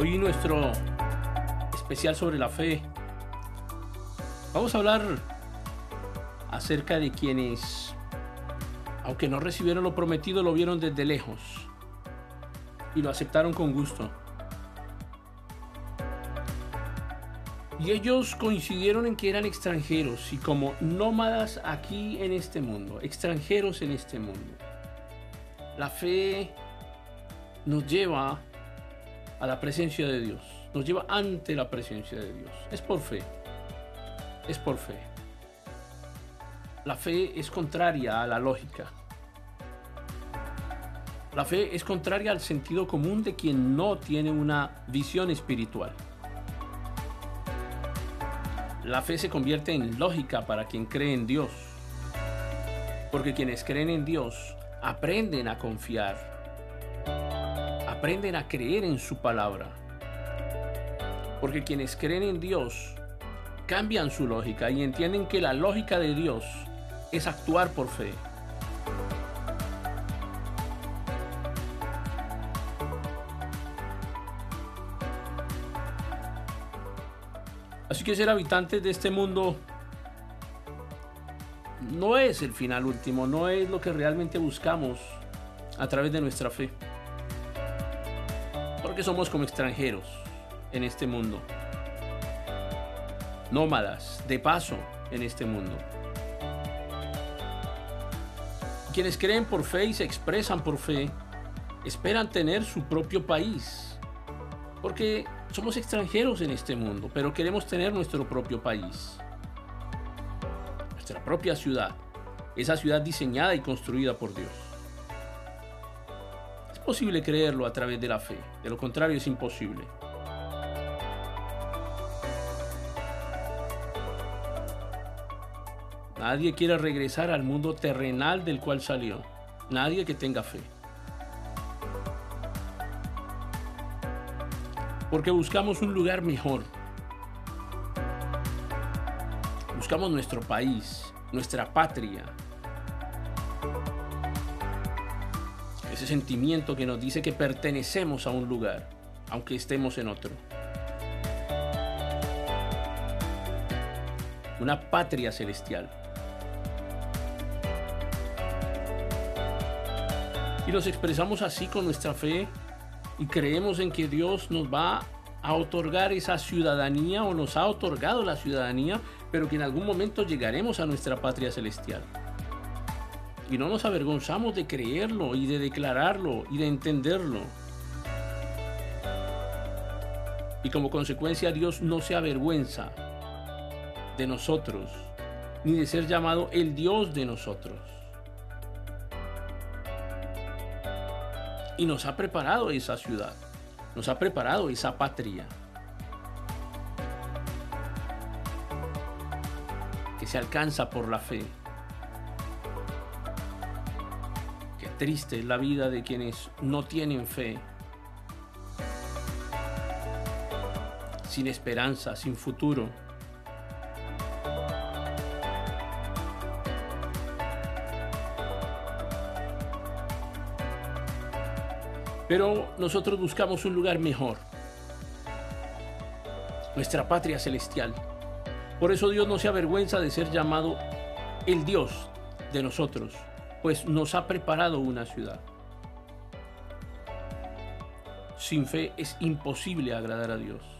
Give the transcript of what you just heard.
Hoy nuestro especial sobre la fe. Vamos a hablar acerca de quienes, aunque no recibieron lo prometido, lo vieron desde lejos y lo aceptaron con gusto. Y ellos coincidieron en que eran extranjeros y como nómadas aquí en este mundo, extranjeros en este mundo. La fe nos lleva a la presencia de Dios, nos lleva ante la presencia de Dios. Es por fe, es por fe. La fe es contraria a la lógica. La fe es contraria al sentido común de quien no tiene una visión espiritual. La fe se convierte en lógica para quien cree en Dios. Porque quienes creen en Dios aprenden a confiar. Aprenden a creer en su palabra. Porque quienes creen en Dios cambian su lógica y entienden que la lógica de Dios es actuar por fe. Así que ser habitantes de este mundo no es el final último, no es lo que realmente buscamos a través de nuestra fe. Somos como extranjeros en este mundo. Nómadas, de paso en este mundo. Quienes creen por fe y se expresan por fe, esperan tener su propio país. Porque somos extranjeros en este mundo, pero queremos tener nuestro propio país, nuestra propia ciudad, esa ciudad diseñada y construida por Dios. Posible creerlo a través de la fe, de lo contrario es imposible. Nadie quiere regresar al mundo terrenal del cual salió. Nadie que tenga fe. porque buscamos un lugar mejor. Buscamos nuestro país, nuestra patria. Ese sentimiento que nos dice que pertenecemos a un lugar, aunque estemos en otro. Una patria celestial. Y nos expresamos así con nuestra fe y creemos en que Dios nos va a otorgar esa ciudadanía o nos ha otorgado la ciudadanía, pero que en algún momento llegaremos a nuestra patria celestial. Y no nos avergonzamos de creerlo y de declararlo y de entenderlo. Y como consecuencia Dios no se avergüenza de nosotros, ni de ser llamado el Dios de nosotros. y nos ha preparado esa ciudad, nos ha preparado esa patria. Que se alcanza por la fe. Triste la vida de quienes no tienen fe. Sin esperanza, sin futuro. Pero nosotros buscamos un lugar mejor. Nuestra patria celestial. Por eso Dios no se avergüenza de ser llamado el Dios de nosotros, pues nos ha preparado una ciudad. Sin fe es imposible agradar a Dios.